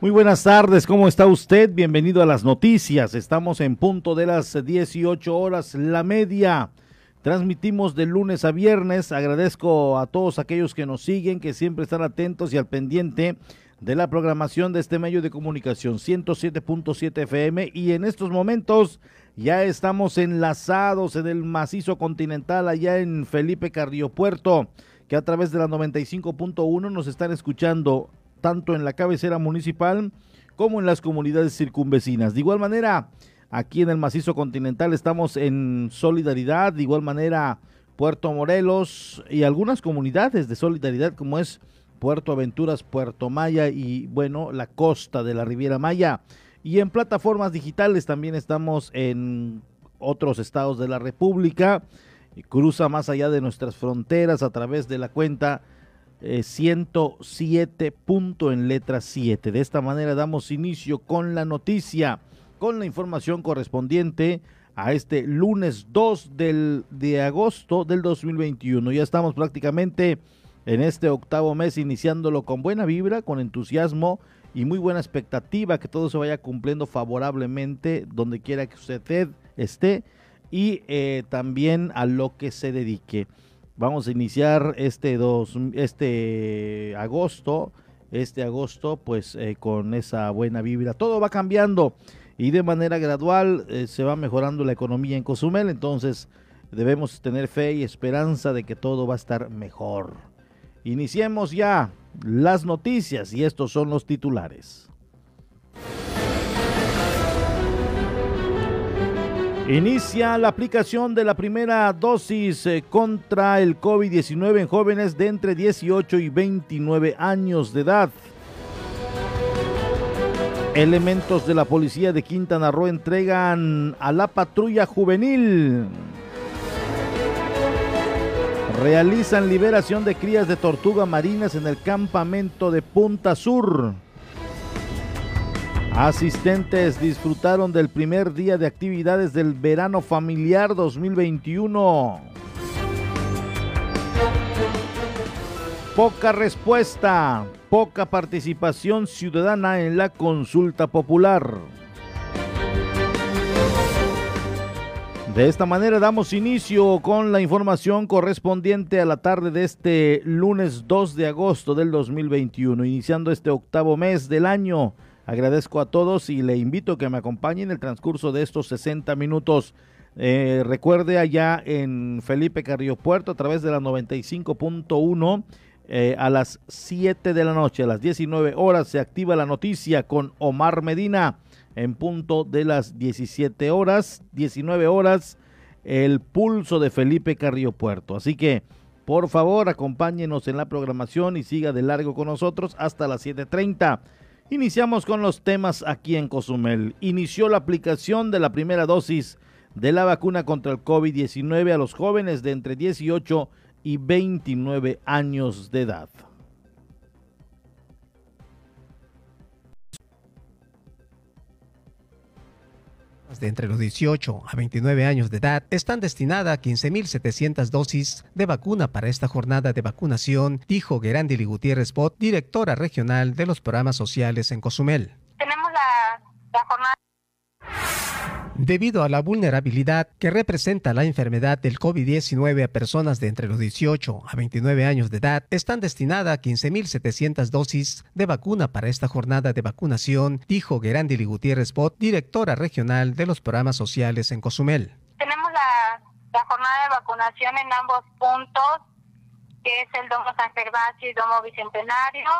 Muy buenas tardes, ¿cómo está usted? Bienvenido a las noticias. Estamos en punto de las 18 horas, la media. Transmitimos de lunes a viernes. Agradezco a todos aquellos que nos siguen, que siempre están atentos y al pendiente de la programación de este medio de comunicación 107.7 FM y en estos momentos ya estamos enlazados en el macizo continental allá en Felipe Puerto, que a través de la 95.1 nos están escuchando tanto en la cabecera municipal como en las comunidades circunvecinas. De igual manera, aquí en el macizo continental estamos en solidaridad, de igual manera Puerto Morelos y algunas comunidades de solidaridad como es Puerto Aventuras, Puerto Maya y bueno, la costa de la Riviera Maya. Y en plataformas digitales también estamos en otros estados de la República. Cruza más allá de nuestras fronteras a través de la cuenta 107 eh, punto en letra 7. De esta manera damos inicio con la noticia, con la información correspondiente a este lunes 2 del, de agosto del 2021. Ya estamos prácticamente en este octavo mes iniciándolo con buena vibra, con entusiasmo y muy buena expectativa que todo se vaya cumpliendo favorablemente donde quiera que usted esté y eh, también a lo que se dedique. Vamos a iniciar este, dos, este agosto, este agosto pues eh, con esa buena vibra. Todo va cambiando y de manera gradual eh, se va mejorando la economía en Cozumel, entonces debemos tener fe y esperanza de que todo va a estar mejor. Iniciemos ya las noticias y estos son los titulares. Inicia la aplicación de la primera dosis eh, contra el COVID-19 en jóvenes de entre 18 y 29 años de edad. Elementos de la policía de Quintana Roo entregan a la patrulla juvenil. Realizan liberación de crías de tortuga marinas en el campamento de Punta Sur. Asistentes disfrutaron del primer día de actividades del verano familiar 2021. Poca respuesta, poca participación ciudadana en la consulta popular. De esta manera damos inicio con la información correspondiente a la tarde de este lunes 2 de agosto del 2021, iniciando este octavo mes del año Agradezco a todos y le invito a que me acompañen en el transcurso de estos 60 minutos. Eh, recuerde allá en Felipe Carrillo Puerto a través de la 95.1 eh, a las 7 de la noche, a las 19 horas se activa la noticia con Omar Medina en punto de las 17 horas, 19 horas, el pulso de Felipe Carrillo Puerto. Así que, por favor, acompáñenos en la programación y siga de largo con nosotros hasta las 7.30. Iniciamos con los temas aquí en Cozumel. Inició la aplicación de la primera dosis de la vacuna contra el COVID-19 a los jóvenes de entre 18 y 29 años de edad. De entre los 18 a 29 años de edad están destinadas a 15.700 dosis de vacuna para esta jornada de vacunación, dijo Gerandili Gutiérrez Bot, directora regional de los programas sociales en Cozumel. Tenemos la jornada debido a la vulnerabilidad que representa la enfermedad del COVID-19 a personas de entre los 18 a 29 años de edad, están destinadas a 15.700 dosis de vacuna para esta jornada de vacunación, dijo Gerandili Gutiérrez Bot, directora regional de los programas sociales en Cozumel. Tenemos la, la jornada de vacunación en ambos puntos, que es el Domo San Gervasio y Domo Bicentenario,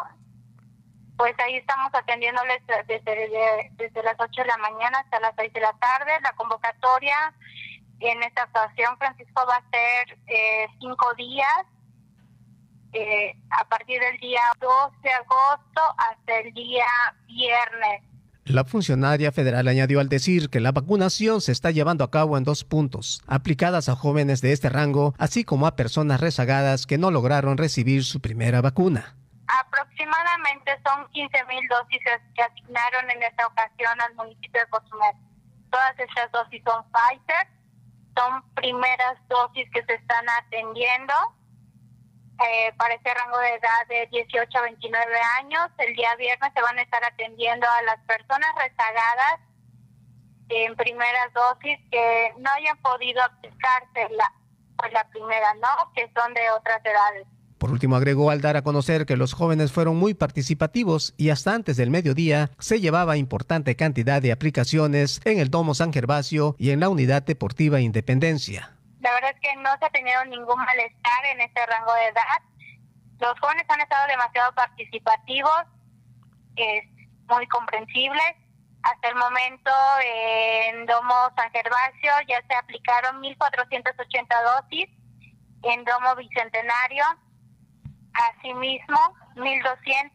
pues ahí estamos atendiéndoles desde, desde las 8 de la mañana hasta las 6 de la tarde. La convocatoria en esta ocasión, Francisco, va a ser eh, cinco días, eh, a partir del día 2 de agosto hasta el día viernes. La funcionaria federal añadió al decir que la vacunación se está llevando a cabo en dos puntos, aplicadas a jóvenes de este rango, así como a personas rezagadas que no lograron recibir su primera vacuna. Aproximadamente son 15 mil dosis que asignaron en esta ocasión al municipio de Cozumel. Todas esas dosis son Pfizer, son primeras dosis que se están atendiendo. eh, para este rango de edad de 18 a 29 años. El día viernes se van a estar atendiendo a las personas rezagadas en primeras dosis que no hayan podido aplicarse la, pues la primera, ¿no? Que son de otras edades. Por último, agregó al dar a conocer que los jóvenes fueron muy participativos y hasta antes del mediodía se llevaba importante cantidad de aplicaciones en el Domo San Gervasio y en la Unidad Deportiva Independencia. La verdad es que no se ha tenido ningún malestar en este rango de edad. Los jóvenes han estado demasiado participativos, es muy comprensible. Hasta el momento en Domo San Gervasio ya se aplicaron 1.480 dosis, en Domo Bicentenario asimismo 1.200.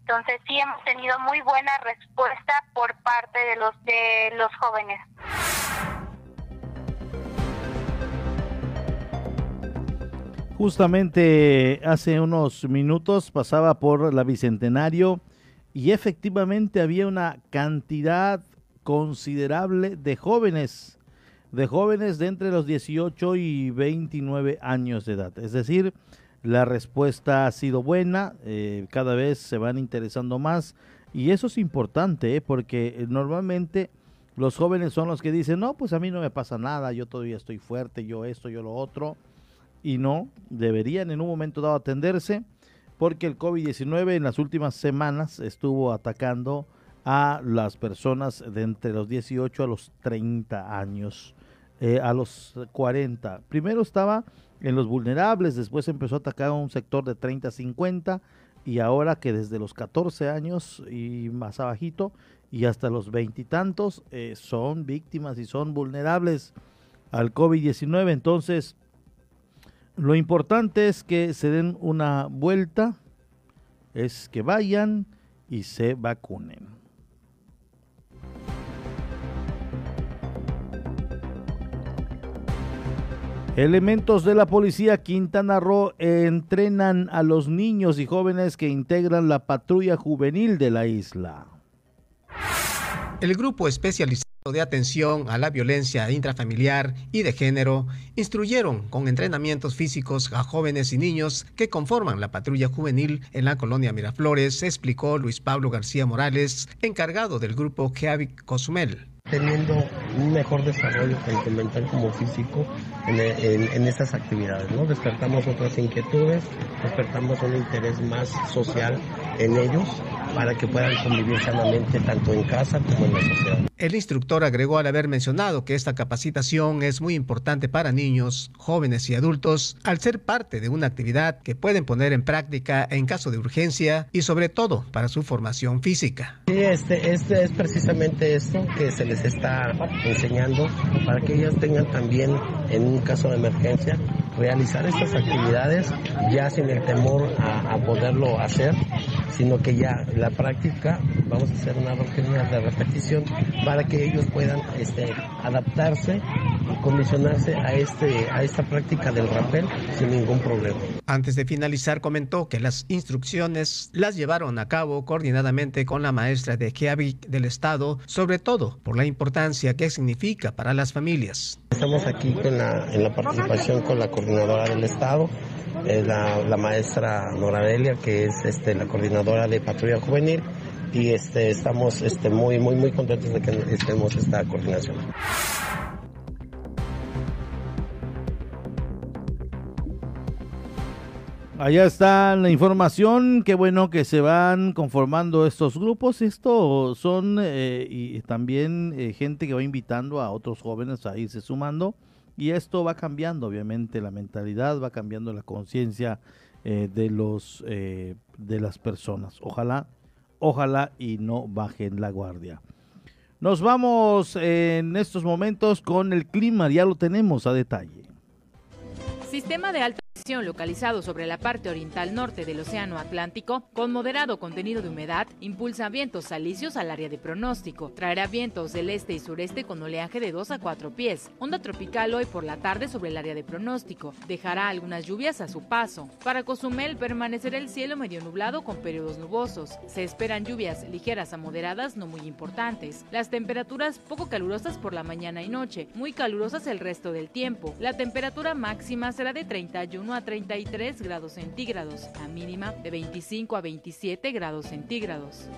Entonces sí hemos tenido muy buena respuesta por parte de los de los jóvenes. Justamente hace unos minutos pasaba por la Bicentenario y efectivamente había una cantidad considerable de jóvenes, de jóvenes de entre los 18 y 29 años de edad. Es decir, la respuesta ha sido buena, eh, cada vez se van interesando más y eso es importante ¿eh? porque normalmente los jóvenes son los que dicen, no, pues a mí no me pasa nada, yo todavía estoy fuerte, yo esto, yo lo otro y no, deberían en un momento dado atenderse porque el COVID-19 en las últimas semanas estuvo atacando a las personas de entre los 18 a los 30 años, eh, a los 40. Primero estaba en los vulnerables, después empezó a atacar a un sector de 30 a 50 y ahora que desde los 14 años y más abajito y hasta los veintitantos eh, son víctimas y son vulnerables al COVID-19. Entonces, lo importante es que se den una vuelta, es que vayan y se vacunen. Elementos de la policía Quintana Roo entrenan a los niños y jóvenes que integran la patrulla juvenil de la isla. El grupo especializado de atención a la violencia intrafamiliar y de género instruyeron con entrenamientos físicos a jóvenes y niños que conforman la patrulla juvenil en la colonia Miraflores, explicó Luis Pablo García Morales, encargado del grupo Keavic Cozumel teniendo un mejor desarrollo tanto mental como físico en, en, estas actividades, ¿no? Despertamos otras inquietudes, despertamos un interés más social en ellos para que puedan convivir sanamente tanto en casa como en la sociedad. El instructor agregó al haber mencionado que esta capacitación es muy importante para niños, jóvenes y adultos al ser parte de una actividad que pueden poner en práctica en caso de urgencia y sobre todo para su formación física. Sí, este, este es precisamente esto que se les está enseñando para que ellos tengan también en un caso de emergencia realizar estas actividades ya sin el temor a, a poderlo hacer, sino que ya la práctica vamos a hacer una rutina de repetición para que ellos puedan este, adaptarse y condicionarse a, este, a esta práctica del rappel sin ningún problema. Antes de finalizar comentó que las instrucciones las llevaron a cabo coordinadamente con la maestra de Keavic del Estado, sobre todo por la importancia que significa para las familias. Estamos aquí con la, en la participación con la coordinadora del Estado, la, la, maestra Noradelia, que es este, la coordinadora de patrulla juvenil, y este, estamos este, muy, muy, muy contentos de que estemos esta coordinación. Allá está la información, qué bueno que se van conformando estos grupos. Esto son eh, y también eh, gente que va invitando a otros jóvenes a irse sumando y esto va cambiando, obviamente, la mentalidad, va cambiando la conciencia eh, de los de las personas. Ojalá ojalá y no bajen la guardia. Nos vamos en estos momentos con el clima, ya lo tenemos a detalle. Sistema de alta localizado sobre la parte oriental norte del Océano Atlántico, con moderado contenido de humedad, impulsa vientos salicios al área de pronóstico. Traerá vientos del este y sureste con oleaje de 2 a 4 pies. Onda tropical hoy por la tarde sobre el área de pronóstico. Dejará algunas lluvias a su paso. Para Cozumel permanecerá el cielo medio nublado con periodos nubosos. Se esperan lluvias ligeras a moderadas no muy importantes. Las temperaturas poco calurosas por la mañana y noche, muy calurosas el resto del tiempo. La temperatura máxima será de 31 a a 33 grados centígrados, la mínima de 25 a 27 grados centígrados.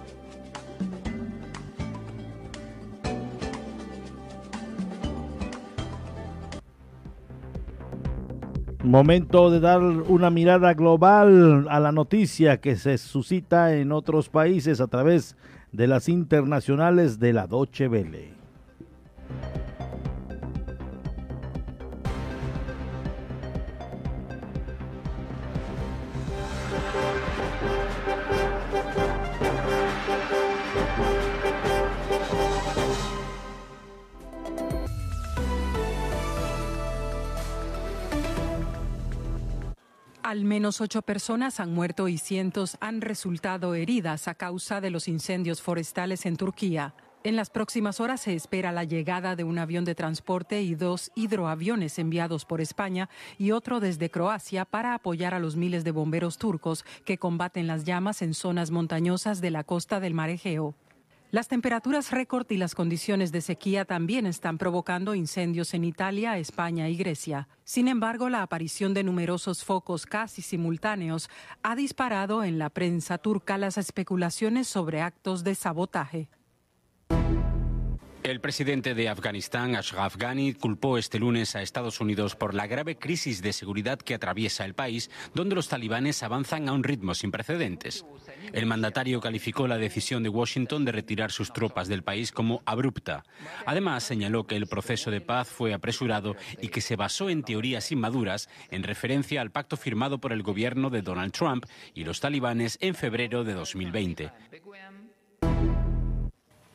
Momento de dar una mirada global a la noticia que se suscita en otros países a través de las internacionales de la Doche Vele. Al menos ocho personas han muerto y cientos han resultado heridas a causa de los incendios forestales en Turquía. En las próximas horas se espera la llegada de un avión de transporte y dos hidroaviones enviados por España y otro desde Croacia para apoyar a los miles de bomberos turcos que combaten las llamas en zonas montañosas de la costa del mar Egeo. Las temperaturas récord y las condiciones de sequía también están provocando incendios en Italia, España y Grecia. Sin embargo, la aparición de numerosos focos casi simultáneos ha disparado en la prensa turca las especulaciones sobre actos de sabotaje. El presidente de Afganistán, Ashraf Ghani, culpó este lunes a Estados Unidos por la grave crisis de seguridad que atraviesa el país, donde los talibanes avanzan a un ritmo sin precedentes. El mandatario calificó la decisión de Washington de retirar sus tropas del país como abrupta. Además, señaló que el proceso de paz fue apresurado y que se basó en teorías inmaduras en referencia al pacto firmado por el gobierno de Donald Trump y los talibanes en febrero de 2020.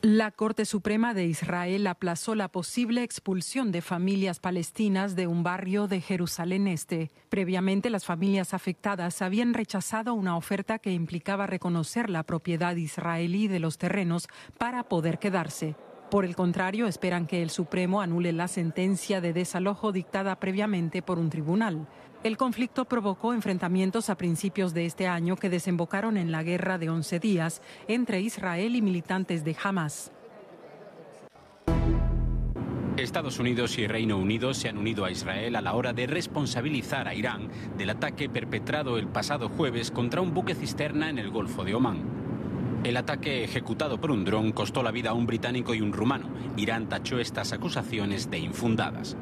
La Corte Suprema de Israel aplazó la posible expulsión de familias palestinas de un barrio de Jerusalén Este. Previamente, las familias afectadas habían rechazado una oferta que implicaba reconocer la propiedad israelí de los terrenos para poder quedarse. Por el contrario, esperan que el Supremo anule la sentencia de desalojo dictada previamente por un tribunal. El conflicto provocó enfrentamientos a principios de este año que desembocaron en la guerra de 11 días entre Israel y militantes de Hamas. Estados Unidos y Reino Unido se han unido a Israel a la hora de responsabilizar a Irán del ataque perpetrado el pasado jueves contra un buque cisterna en el Golfo de Omán. El ataque ejecutado por un dron costó la vida a un británico y un rumano. Irán tachó estas acusaciones de infundadas.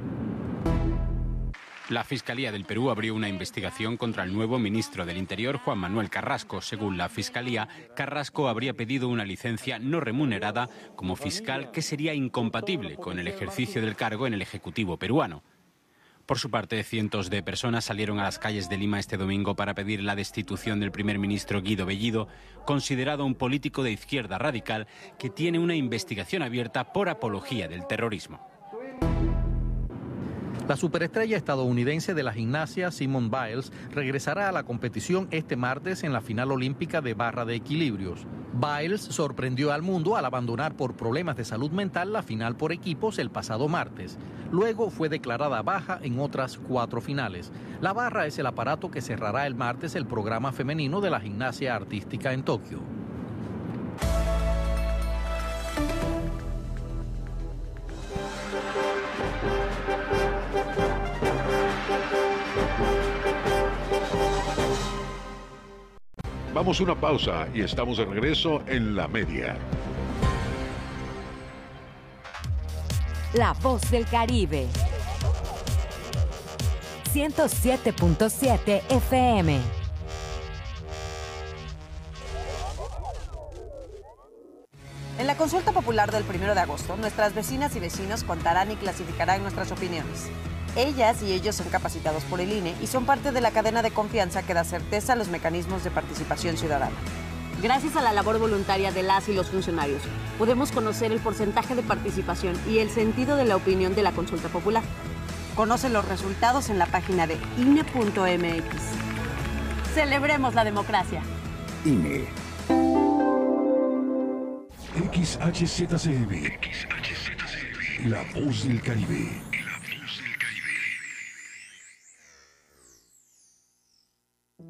La Fiscalía del Perú abrió una investigación contra el nuevo ministro del Interior, Juan Manuel Carrasco. Según la Fiscalía, Carrasco habría pedido una licencia no remunerada como fiscal que sería incompatible con el ejercicio del cargo en el Ejecutivo peruano. Por su parte, cientos de personas salieron a las calles de Lima este domingo para pedir la destitución del primer ministro Guido Bellido, considerado un político de izquierda radical que tiene una investigación abierta por apología del terrorismo. La superestrella estadounidense de la gimnasia, Simone Biles, regresará a la competición este martes en la final olímpica de barra de equilibrios. Biles sorprendió al mundo al abandonar por problemas de salud mental la final por equipos el pasado martes. Luego fue declarada baja en otras cuatro finales. La barra es el aparato que cerrará el martes el programa femenino de la gimnasia artística en Tokio. Vamos a una pausa y estamos de regreso en la media. La voz del Caribe. 107.7 FM. En la consulta popular del 1 de agosto, nuestras vecinas y vecinos contarán y clasificarán nuestras opiniones. Ellas y ellos son capacitados por el INE y son parte de la cadena de confianza que da certeza a los mecanismos de participación ciudadana. Gracias a la labor voluntaria de las y los funcionarios, podemos conocer el porcentaje de participación y el sentido de la opinión de la consulta popular. Conoce los resultados en la página de INE.mx. Celebremos la democracia. INE. XHZCM. XHZCM. La voz del Caribe.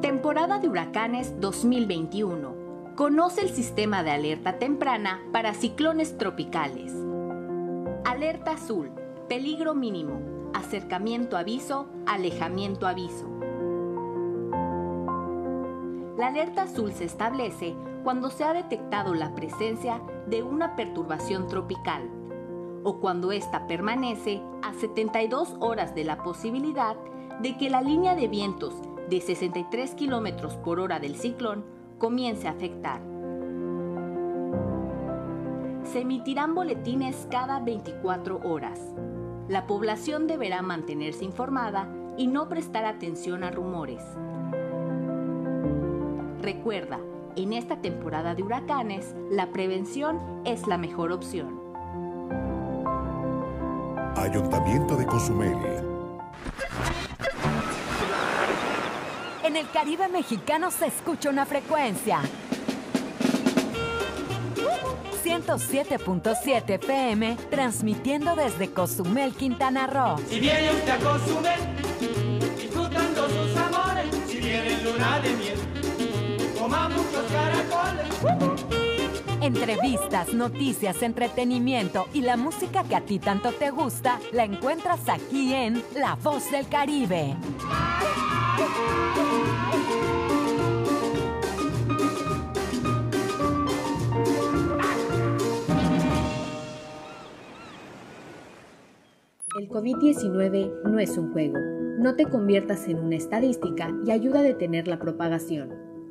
Temporada de huracanes 2021. Conoce el sistema de alerta temprana para ciclones tropicales. Alerta azul. Peligro mínimo. Acercamiento aviso. Alejamiento aviso. La alerta azul se establece cuando se ha detectado la presencia de una perturbación tropical o cuando ésta permanece a 72 horas de la posibilidad de que la línea de vientos de 63 km por hora del ciclón comience a afectar. Se emitirán boletines cada 24 horas. La población deberá mantenerse informada y no prestar atención a rumores. Recuerda, en esta temporada de huracanes, la prevención es la mejor opción. Ayuntamiento de Cozumel. En el Caribe mexicano se escucha una frecuencia. 107.7 FM, transmitiendo desde Cozumel, Quintana Roo. Si viene usted a Cozumel, disfrutando sus amores, si viene luna de miel, coma muchos caracoles. Entrevistas, noticias, entretenimiento y la música que a ti tanto te gusta la encuentras aquí en La Voz del Caribe. El COVID-19 no es un juego. No te conviertas en una estadística y ayuda a detener la propagación.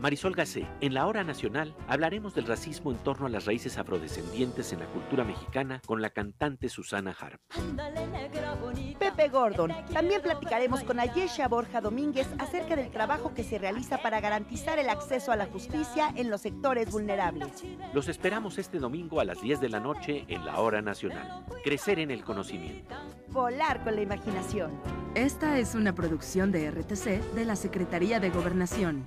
Marisol Gacé, en la hora nacional hablaremos del racismo en torno a las raíces afrodescendientes en la cultura mexicana con la cantante Susana Harp. Pepe Gordon. También platicaremos con Ayesha Borja Domínguez acerca del trabajo que se realiza para garantizar el acceso a la justicia en los sectores vulnerables. Los esperamos este domingo a las 10 de la noche en la hora nacional. Crecer en el conocimiento. Volar con la imaginación. Esta es una producción de RTC de la Secretaría de Gobernación.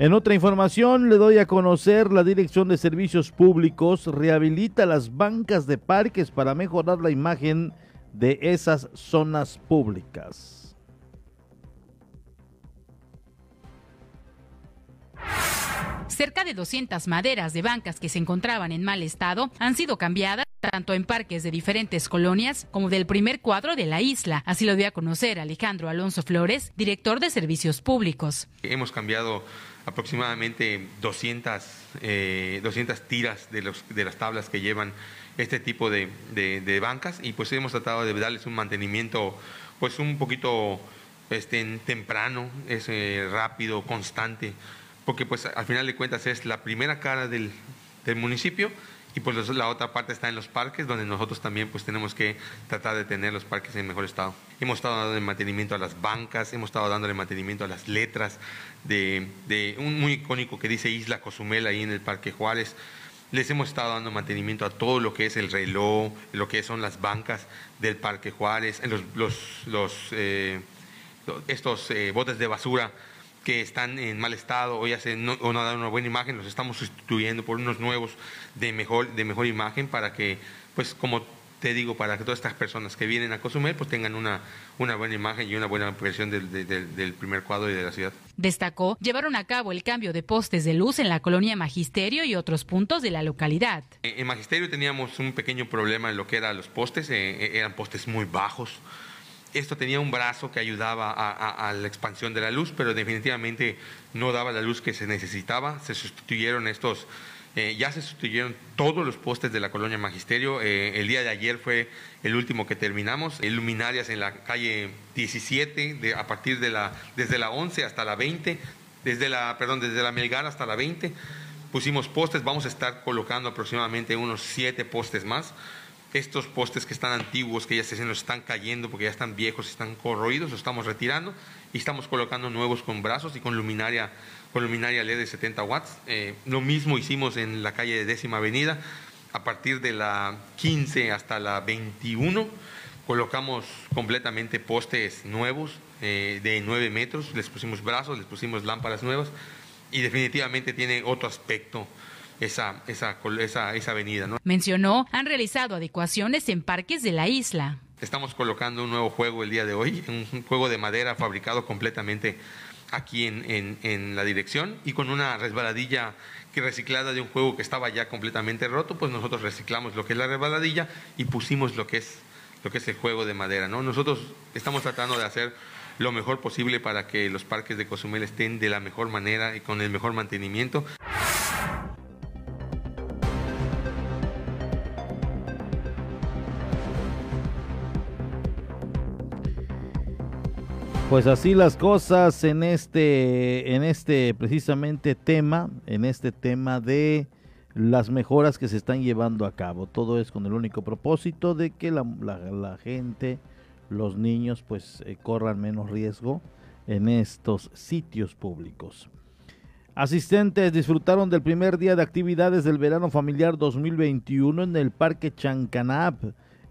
En otra información, le doy a conocer la Dirección de Servicios Públicos rehabilita las bancas de parques para mejorar la imagen de esas zonas públicas. Cerca de 200 maderas de bancas que se encontraban en mal estado han sido cambiadas tanto en parques de diferentes colonias como del primer cuadro de la isla. Así lo dio a conocer Alejandro Alonso Flores, director de Servicios Públicos. Hemos cambiado aproximadamente 200, 200 eh, tiras de, los, de las tablas que llevan este tipo de, de, bancas. Y pues hemos tratado de darles un mantenimiento pues un poquito este, temprano, es eh, rápido, constante, porque pues al final de cuentas es la primera cara del, del municipio y pues la otra parte está en los parques, donde nosotros también pues tenemos que tratar de tener los parques en mejor estado. Hemos estado dando mantenimiento a las bancas, hemos estado dándole mantenimiento a las letras de, de un muy icónico que dice Isla Cozumel ahí en el Parque Juárez. Les hemos estado dando mantenimiento a todo lo que es el reloj, lo que son las bancas del Parque Juárez, los, los, los eh, estos eh, botes de basura que están en mal estado o ya se, no, o no dan una buena imagen, los estamos sustituyendo por unos nuevos de mejor, de mejor imagen para que, pues como te digo, para que todas estas personas que vienen a Cozumel pues tengan una, una buena imagen y una buena impresión del, del, primer cuadro y de la ciudad. Destacó, llevaron a cabo el cambio de postes de luz en la colonia Magisterio y otros puntos de la localidad. En Magisterio teníamos un pequeño problema en lo que eran los postes, eh, eh, eran postes muy bajos esto tenía un brazo que ayudaba a, la expansión de la luz, pero definitivamente no daba la luz que se necesitaba. Se sustituyeron estos, eh, ya se sustituyeron todos los postes de la colonia Magisterio. Eh, el día de ayer fue el último que terminamos. Luminarias en la calle 17, de, a partir de la, desde la 11 hasta la 20, desde la, perdón, desde la Melgar hasta la 20. Pusimos postes, vamos a estar colocando aproximadamente unos siete postes más estos postes que están antiguos, que ya se están cayendo porque ya están viejos, están corroídos, los estamos retirando y estamos colocando nuevos con brazos y con luminaria, con luminaria LED de 70 watts. Eh, lo mismo hicimos en la calle de Décima Avenida, a partir de la 15 hasta la 21 colocamos completamente postes nuevos eh, de 9 metros, les pusimos brazos, les pusimos lámparas nuevas y definitivamente tiene otro aspecto esa, esa, esa, esa avenida. ¿no? Mencionó, han realizado adecuaciones en parques de la isla. Estamos colocando un nuevo juego el día de hoy, un juego de madera fabricado completamente aquí en, en, la dirección y con una resbaladilla que reciclada de un juego que estaba ya completamente roto, pues nosotros reciclamos lo que es la resbaladilla y pusimos lo que es lo que es el juego de madera, ¿no? Nosotros estamos tratando de hacer lo mejor posible para que los parques de Cozumel estén de la mejor manera y con el mejor mantenimiento. Pues así las cosas en este, en este precisamente tema, en este tema de las mejoras que se están llevando a cabo. Todo es con el único propósito de que la, gente, los niños, pues eh, corran menos riesgo en estos sitios públicos. Asistentes disfrutaron del primer día de actividades del verano familiar 2021 en el Parque Chancanap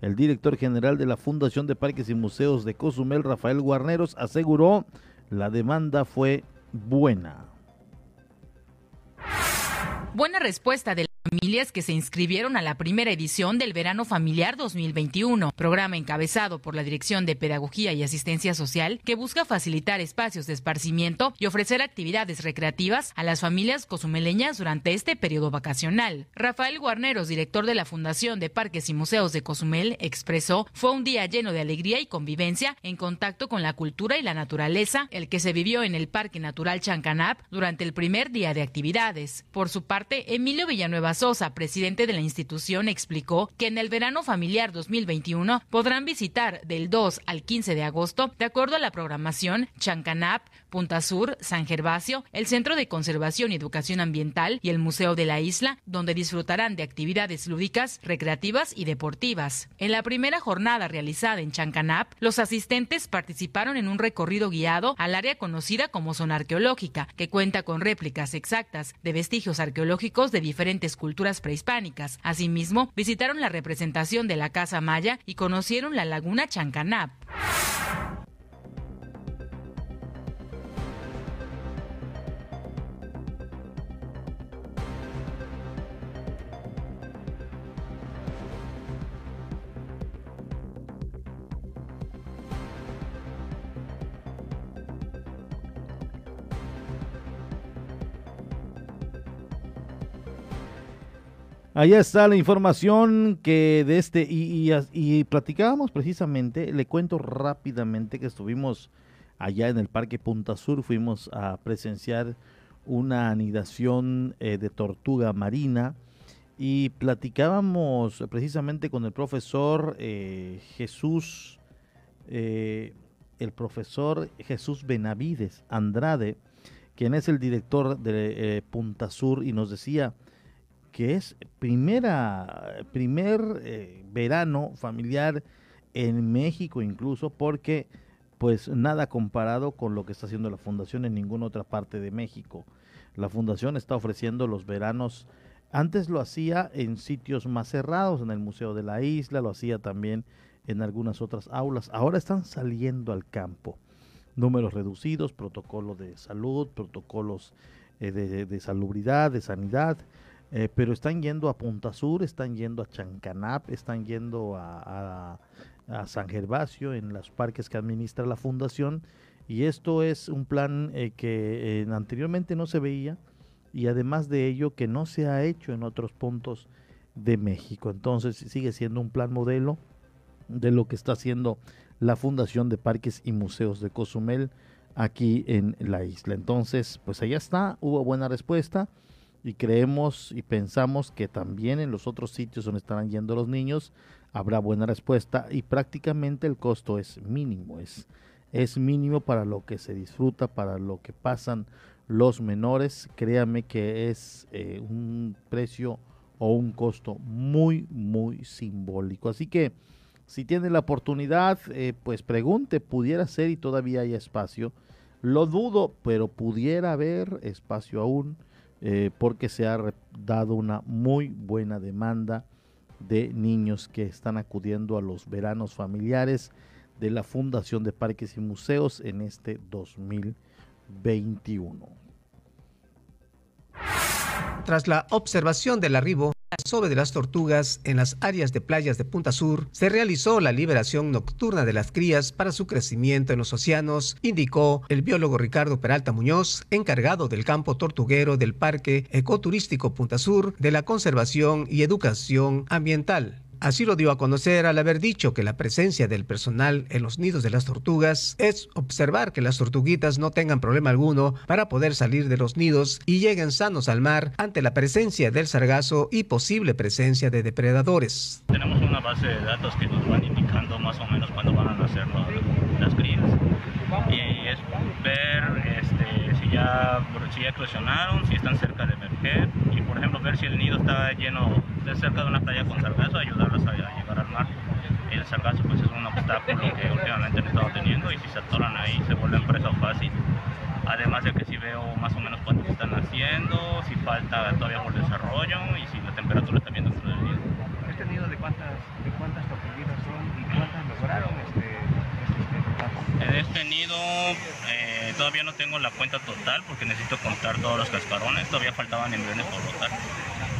el director general de la Fundación de Parques y Museos de Cozumel, Rafael Guarneros, aseguró la demanda fue buena. Buena respuesta del familias que se inscribieron a la primera edición del Verano Familiar 2021, programa encabezado por la Dirección de Pedagogía y Asistencia Social que busca facilitar espacios de esparcimiento y ofrecer actividades recreativas a las familias cozumeleñas durante este periodo vacacional. Rafael Guarneros, director de la Fundación de Parques y Museos de Cozumel, expresó fue un día lleno de alegría y convivencia en contacto con la cultura y la naturaleza, el que se vivió en el Parque Natural Chancanap durante el primer día de actividades. Por su parte, Emilio Villanueva Sosa, presidente de la institución, explicó que en el verano familiar 2021 podrán visitar del 2 al 15 de agosto, de acuerdo a la programación, Chancanap, Punta Sur, San Gervasio, el Centro de Conservación y Educación Ambiental y el Museo de la Isla, donde disfrutarán de actividades lúdicas, recreativas y deportivas. En la primera jornada realizada en Chancanap, los asistentes participaron en un recorrido guiado al área conocida como zona arqueológica, que cuenta con réplicas exactas de vestigios arqueológicos de diferentes culturas prehispánicas. Asimismo, visitaron la representación de la Casa Maya y conocieron la laguna Chancanap. Allá está la información que de este, y, platicábamos precisamente, le cuento rápidamente que estuvimos allá en el Parque Punta Sur, fuimos a presenciar una anidación eh, de tortuga marina y platicábamos precisamente con el profesor eh, Jesús, eh, el profesor Jesús Benavides Andrade, quien es el director de Punta Sur y nos decía, que es primera, primer eh, verano familiar en México incluso, porque pues nada comparado con lo que está haciendo la fundación en ninguna otra parte de México. La fundación está ofreciendo los veranos, antes lo hacía en sitios más cerrados, en el Museo de la Isla, lo hacía también en algunas otras aulas, ahora están saliendo al campo. Números reducidos, protocolo de salud, protocolos eh, de, de salubridad, de sanidad, eh, pero están yendo a Punta Sur, están yendo a Chancanap, están yendo a, San Gervasio, en los parques que administra la fundación. Y esto es un plan eh, que eh, anteriormente no se veía y además de ello que no se ha hecho en otros puntos de México. Entonces sigue siendo un plan modelo de lo que está haciendo la Fundación de Parques y Museos de Cozumel aquí en la isla. Entonces, pues allá está, hubo buena respuesta y creemos y pensamos que también en los otros sitios donde estarán yendo los niños habrá buena respuesta y prácticamente el costo es mínimo, es, es mínimo para lo que se disfruta, para lo que pasan los menores, créame que es eh, un precio o un costo muy, muy simbólico. Así que si tiene la oportunidad, eh, pues pregunte, pudiera ser y todavía hay espacio. Lo dudo, pero pudiera haber espacio aún eh, porque se ha dado una muy buena demanda de niños que están acudiendo a los veranos familiares de la Fundación de Parques y Museos en este 2021. Tras la observación del arribo sobre de las tortugas en las áreas de playas de Punta Sur, se realizó la liberación nocturna de las crías para su crecimiento en los océanos, indicó el biólogo Ricardo Peralta Muñoz, encargado del campo tortuguero del Parque Ecoturístico Punta Sur de la Conservación y Educación Ambiental. Así lo dio a conocer al haber dicho que la presencia del personal en los nidos de las tortugas es observar que las tortuguitas no tengan problema alguno para poder salir de los nidos y lleguen sanos al mar ante la presencia del sargazo y posible presencia de depredadores. Tenemos una base de datos que nos van indicando más o menos cuándo van a nacer las crías y es ver este, si, ya, si ya eclosionaron, si están cerca de emerger ver si el nido está lleno cerca de una playa con sargazo, ayudarlas a, llegar al mar. El sargazo pues es un obstáculo que últimamente han estado teniendo y si se atoran ahí se vuelven presa fácil. Además de que si veo más o menos cuántos están haciendo, si falta todavía por desarrollo y si la temperatura está bien dentro del nido. ¿Este nido de cuántas, de cuántas tortuguitas son y cuántas lograron este, este, En este nido eh, todavía no tengo la cuenta total porque necesito contar todos los cascarones, todavía faltaban embriones por botar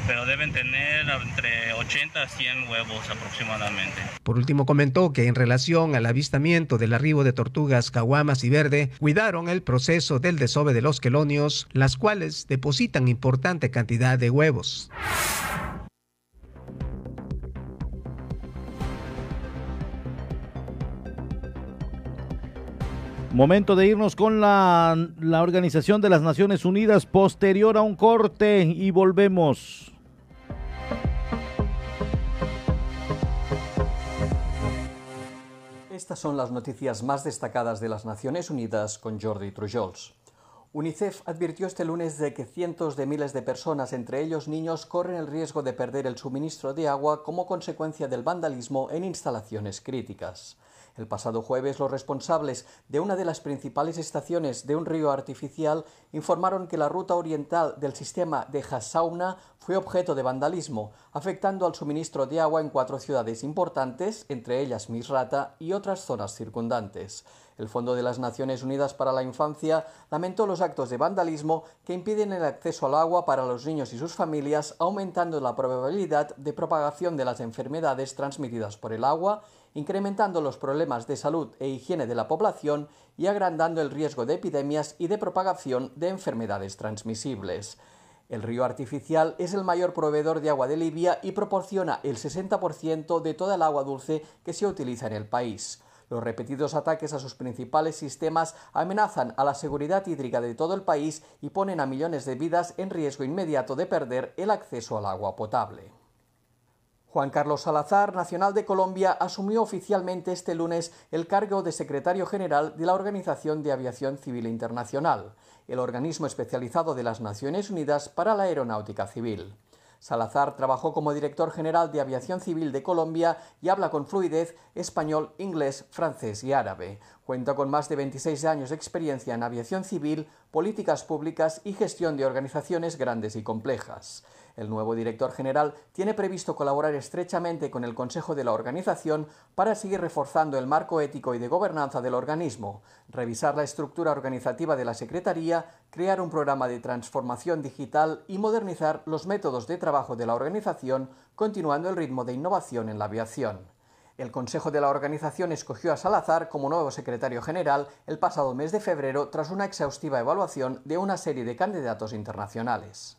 pero deben tener entre 80 a 100 huevos aproximadamente. Por último, comentó que en relación al avistamiento del arribo de tortugas caguamas y verde, cuidaron el proceso del desove de los quelonios, las cuales depositan importante cantidad de huevos. Momento de irnos con la, Organización de las Naciones Unidas posterior a un corte y volvemos. Estas son las noticias más destacadas de las Naciones Unidas con Jordi Trujols. UNICEF advirtió este lunes de que cientos de miles de personas, entre ellos niños, corren el riesgo de perder el suministro de agua como consecuencia del vandalismo en instalaciones críticas. El pasado jueves, los responsables de una de las principales estaciones de un río artificial informaron que la ruta oriental del sistema de Hassauna fue objeto de vandalismo, afectando al suministro de agua en cuatro ciudades importantes, entre ellas Misrata y otras zonas circundantes. El Fondo de las Naciones Unidas para la Infancia lamentó los actos de vandalismo que impiden el acceso al agua para los niños y sus familias, aumentando la probabilidad de propagación de las enfermedades transmitidas por el agua incrementando los problemas de salud e higiene de la población y agrandando el riesgo de epidemias y de propagación de enfermedades transmisibles. El río artificial es el mayor proveedor de agua de Libia y proporciona el 60% de toda el agua dulce que se utiliza en el país. Los repetidos ataques a sus principales sistemas amenazan a la seguridad hídrica de todo el país y ponen a millones de vidas en riesgo inmediato de perder el acceso al agua potable. Juan Carlos Salazar, nacional de Colombia, asumió oficialmente este lunes el cargo de secretario general de la Organización de Aviación Civil Internacional, el organismo especializado de las Naciones Unidas para la Aeronáutica Civil. Salazar trabajó como director general de Aviación Civil de Colombia y habla con fluidez español, inglés, francés y árabe. Cuenta con más de 26 años de experiencia en aviación civil, políticas públicas y gestión de organizaciones grandes y complejas. El nuevo director general tiene previsto colaborar estrechamente con el Consejo de la Organización para seguir reforzando el marco ético y de gobernanza del organismo, revisar la estructura organizativa de la Secretaría, crear un programa de transformación digital y modernizar los métodos de trabajo de la organización, continuando el ritmo de innovación en la aviación. El Consejo de la Organización escogió a Salazar como nuevo secretario general el pasado mes de febrero tras una exhaustiva evaluación de una serie de candidatos internacionales.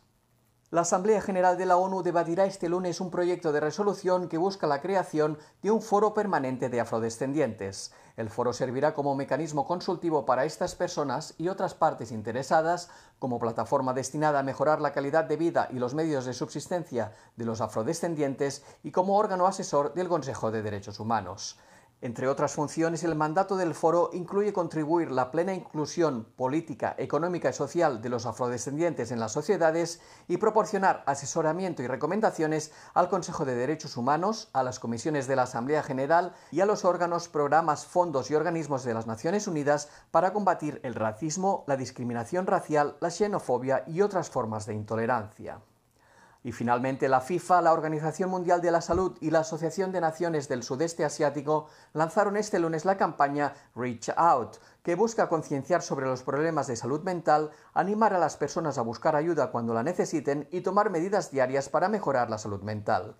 La Asamblea General de la ONU debatirá este lunes un proyecto de resolución que busca la creación de un foro permanente de afrodescendientes. El foro servirá como mecanismo consultivo para estas personas y otras partes interesadas, como plataforma destinada a mejorar la calidad de vida y los medios de subsistencia de los afrodescendientes y como órgano asesor del Consejo de Derechos Humanos. Entre otras funciones, el mandato del foro incluye contribuir la plena inclusión política, económica y social de los afrodescendientes en las sociedades y proporcionar asesoramiento y recomendaciones al Consejo de Derechos Humanos, a las comisiones de la Asamblea General y a los órganos, programas, fondos y organismos de las Naciones Unidas para combatir el racismo, la discriminación racial, la xenofobia y otras formas de intolerancia. Y finalmente la FIFA, la Organización Mundial de la Salud y la Asociación de Naciones del Sudeste Asiático lanzaron este lunes la campaña Reach Out, que busca concienciar sobre los problemas de salud mental, animar a las personas a buscar ayuda cuando la necesiten y tomar medidas diarias para mejorar la salud mental.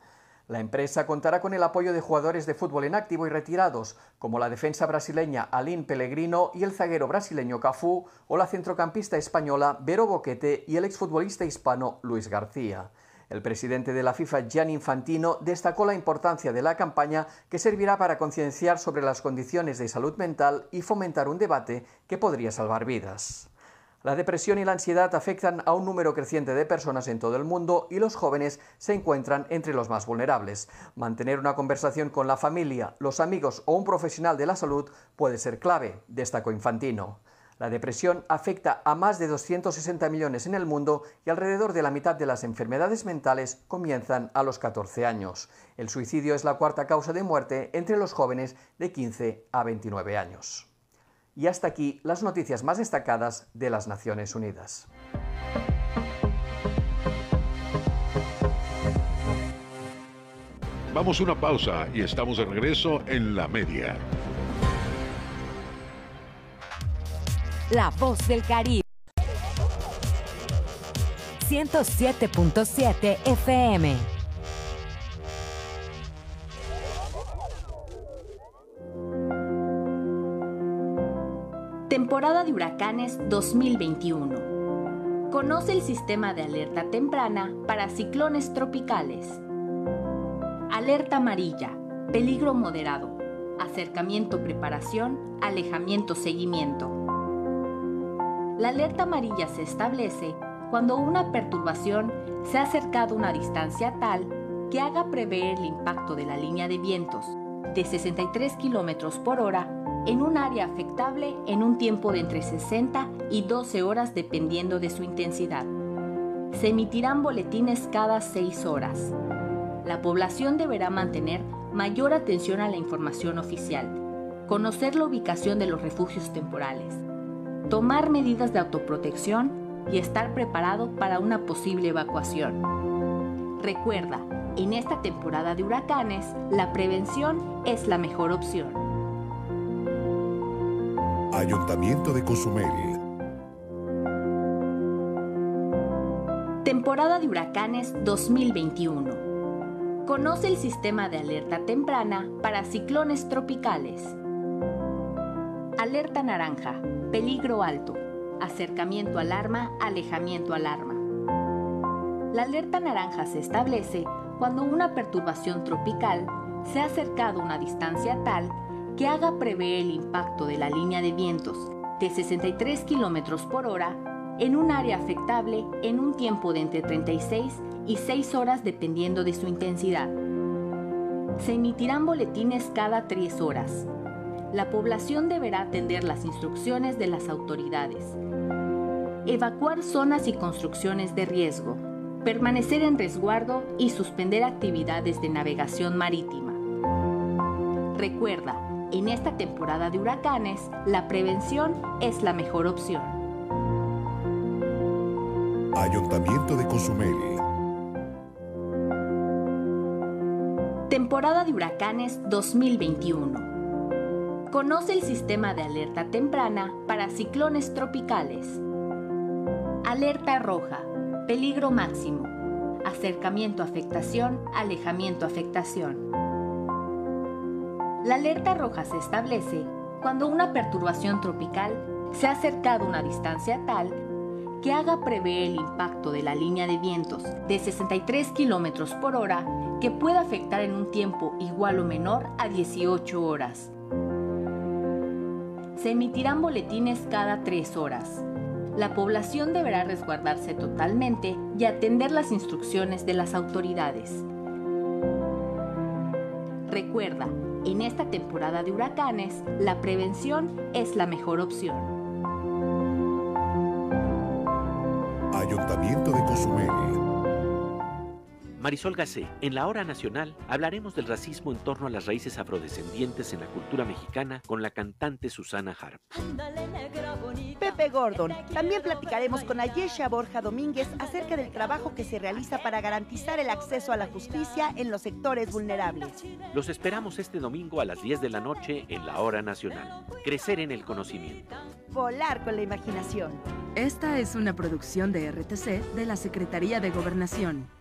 La empresa contará con el apoyo de jugadores de fútbol en activo y retirados, como la defensa brasileña Aline Pellegrino y el zaguero brasileño Cafú, o la centrocampista española Vero Boquete y el exfutbolista hispano Luis García. El presidente de la FIFA, Gianni Infantino, destacó la importancia de la campaña que servirá para concienciar sobre las condiciones de salud mental y fomentar un debate que podría salvar vidas. La depresión y la ansiedad afectan a un número creciente de personas en todo el mundo y los jóvenes se encuentran entre los más vulnerables. Mantener una conversación con la familia, los amigos o un profesional de la salud puede ser clave, destacó Infantino. La depresión afecta a más de 260 millones en el mundo y alrededor de la mitad de las enfermedades mentales comienzan a los 14 años. El suicidio es la cuarta causa de muerte entre los jóvenes de 15 a 29 años. Y hasta aquí las noticias más destacadas de las Naciones Unidas. Vamos a una pausa y estamos de regreso en la media. La voz del Caribe. 107.7 FM. Temporada de huracanes 2021. Conoce el sistema de alerta temprana para ciclones tropicales. Alerta amarilla. Peligro moderado. Acercamiento preparación. Alejamiento seguimiento. La alerta amarilla se establece cuando una perturbación se ha acercado a una distancia tal que haga prever el impacto de la línea de vientos de 63 km por hora en un área afectable en un tiempo de entre 60 y 12 horas dependiendo de su intensidad. Se emitirán boletines cada 6 horas. La población deberá mantener mayor atención a la información oficial, conocer la ubicación de los refugios temporales, tomar medidas de autoprotección y estar preparado para una posible evacuación. Recuerda, en esta temporada de huracanes, la prevención es la mejor opción. Ayuntamiento de Cozumel. Temporada de huracanes 2021. Conoce el sistema de alerta temprana para ciclones tropicales. Alerta naranja. Peligro alto. Acercamiento alarma. Alejamiento alarma. La alerta naranja se establece cuando una perturbación tropical se ha acercado a una distancia tal que haga prever el impacto de la línea de vientos de 63 km por hora en un área afectable en un tiempo de entre 36 y 6 horas dependiendo de su intensidad. Se emitirán boletines cada 3 horas. La población deberá atender las instrucciones de las autoridades. Evacuar zonas y construcciones de riesgo. Permanecer en resguardo y suspender actividades de navegación marítima. Recuerda, en esta temporada de huracanes, la prevención es la mejor opción. Ayuntamiento de Cozumel. Temporada de huracanes 2021. Conoce el sistema de alerta temprana para ciclones tropicales. Alerta roja. Peligro máximo. Acercamiento afectación, alejamiento afectación. La alerta roja se establece cuando una perturbación tropical se ha acercado a una distancia tal que haga prever el impacto de la línea de vientos de 63 km por hora que pueda afectar en un tiempo igual o menor a 18 horas. Se emitirán boletines cada 3 horas. La población deberá resguardarse totalmente y atender las instrucciones de las autoridades. Recuerda, en esta temporada de huracanes, la prevención es la mejor opción. Ayuntamiento de Cozumel. Marisol Gacé, en la hora nacional hablaremos del racismo en torno a las raíces afrodescendientes en la cultura mexicana con la cantante Susana Harp. Pepe Gordon. También platicaremos con Ayesha Borja Domínguez acerca del trabajo que se realiza para garantizar el acceso a la justicia en los sectores vulnerables. Los esperamos este domingo a las 10 de la noche en la hora nacional. Crecer en el conocimiento. Volar con la imaginación. Esta es una producción de RTC de la Secretaría de Gobernación.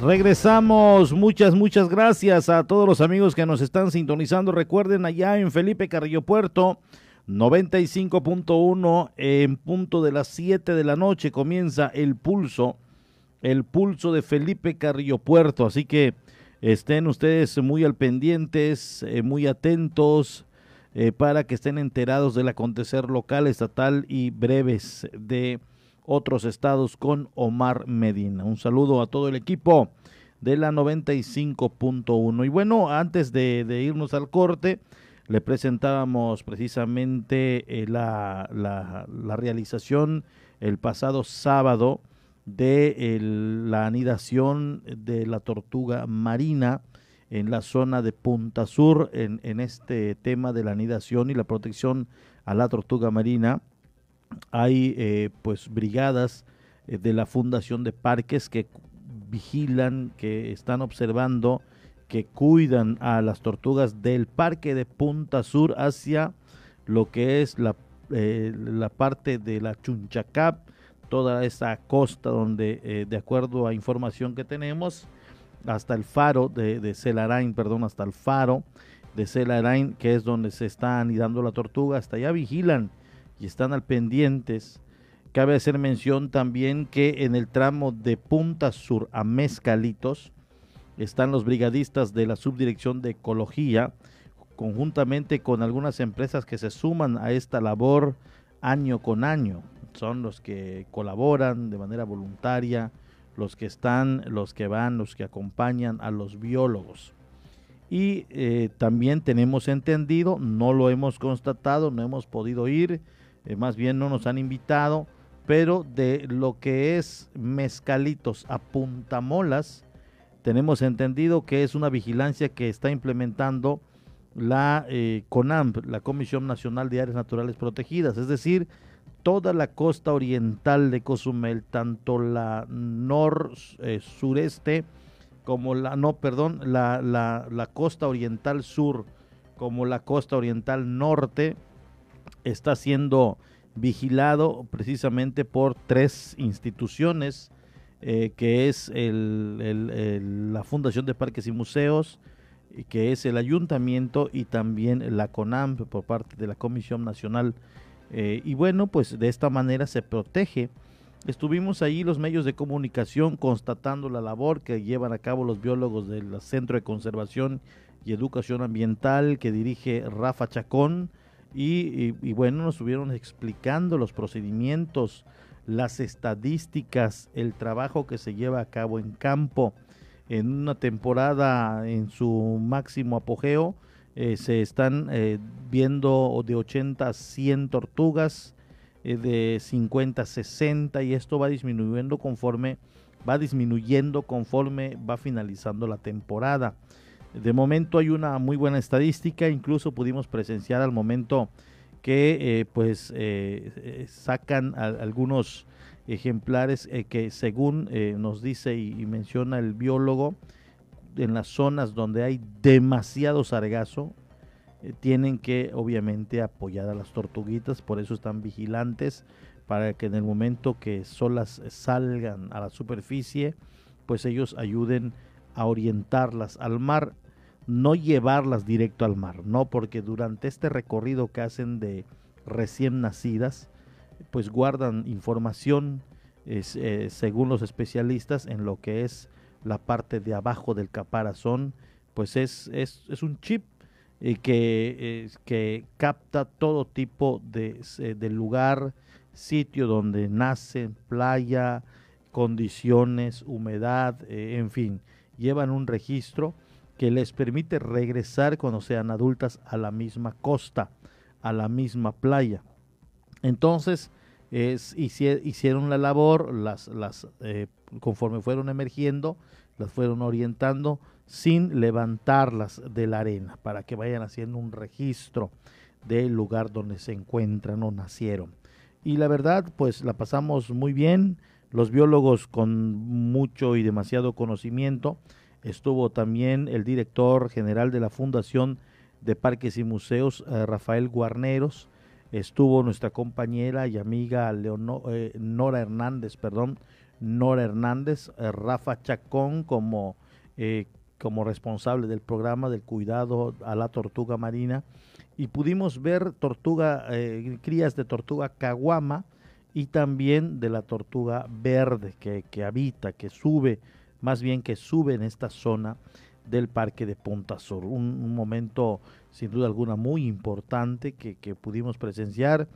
Regresamos, muchas, muchas gracias a todos los amigos que nos están sintonizando. Recuerden allá en Felipe Carrillo Puerto, 95.1 en punto de las 7 de la noche comienza el pulso, el pulso de Felipe Carrillo Puerto. Así que estén ustedes muy al pendientes, eh, muy atentos eh, para que estén enterados del acontecer local, estatal y breves de otros estados con Omar Medina. Un saludo a todo el equipo de la 95.1. Y bueno, antes de, irnos al corte, le presentábamos precisamente eh, la, realización el pasado sábado de la anidación de la tortuga marina en la zona de Punta Sur en este tema de la anidación y la protección a la tortuga marina hay eh, pues brigadas eh, de la Fundación de Parques que vigilan, que están observando, que cuidan a las tortugas del parque de Punta Sur hacia lo que es la, eh, la parte de la Chunchacap, toda esa costa donde, eh, de acuerdo a información que tenemos, hasta el faro de, de Celarain, perdón, hasta el faro de Celarain, que es donde se está anidando la tortuga, hasta allá vigilan y están al pendientes. Cabe hacer mención también que en el tramo de Punta Sur a Mezcalitos están los brigadistas de la Subdirección de Ecología, conjuntamente con algunas empresas que se suman a esta labor año con año. Son los que colaboran de manera voluntaria, los que están, los que van, los que acompañan a los biólogos. Y eh, también tenemos entendido, no lo hemos constatado, no hemos podido ir, eh, más bien no nos han invitado, pero de lo que es mezcalitos a puntamolas, tenemos entendido que es una vigilancia que está implementando la eh, CONAMP, la Comisión Nacional de Áreas Naturales Protegidas, es decir, toda la costa oriental de Cozumel, tanto la nor eh, sureste como la, no, perdón, la, la, la costa oriental sur como la costa oriental norte, está siendo vigilado precisamente por tres instituciones, eh, que es el, la Fundación de Parques y Museos, que es el Ayuntamiento y también la CONAMP por parte de la Comisión Nacional. Eh, y bueno, pues de esta manera se protege. Estuvimos ahí los medios de comunicación constatando la labor que llevan a cabo los biólogos del Centro de Conservación y Educación Ambiental que dirige Rafa Chacón y, bueno, nos estuvieron explicando los procedimientos, las estadísticas, el trabajo que se lleva a cabo en campo. En una temporada en su máximo apogeo, eh, se están eh, viendo de 80 a 100 tortugas, eh, de 50 a 60, y esto va disminuyendo conforme va disminuyendo conforme va finalizando la temporada. De momento hay una muy buena estadística, incluso pudimos presenciar al momento que eh, pues eh, eh, sacan algunos ejemplares que según nos dice y, menciona el biólogo, en las zonas donde hay demasiado sargazo, tienen que obviamente apoyar a las tortuguitas, por eso están vigilantes, para que en el momento que solas salgan a la superficie, pues ellos ayuden a orientarlas al mar, no llevarlas directo al mar, no, porque durante este recorrido que hacen de recién nacidas, pues guardan información eh, según los especialistas en lo que es la parte de abajo del caparazón, pues es, es, un chip eh, que, que capta todo tipo de, de lugar, sitio donde nacen, playa, condiciones, humedad, eh, en fin, llevan un registro que les permite regresar cuando sean adultas a la misma costa, a la misma playa. Entonces, es, hicieron la labor, las, las, eh, conforme fueron emergiendo, las fueron orientando sin levantarlas de la arena, para que vayan haciendo un registro del lugar donde se encuentran o nacieron. Y la verdad, pues la pasamos muy bien, los biólogos con mucho y demasiado conocimiento. Estuvo también el director general de la Fundación de Parques y Museos, eh, Rafael Guarneros. Estuvo nuestra compañera y amiga eh, Nora Hernández, perdón, Nora Hernández, eh, Rafa Chacón como, como responsable del programa del cuidado a la tortuga marina. Y pudimos ver tortuga, crías de tortuga caguama, y también de la tortuga verde que, habita, que sube, más bien que sube en esta zona del parque de Punta Sur. Un, momento sin duda alguna muy importante que, pudimos presenciar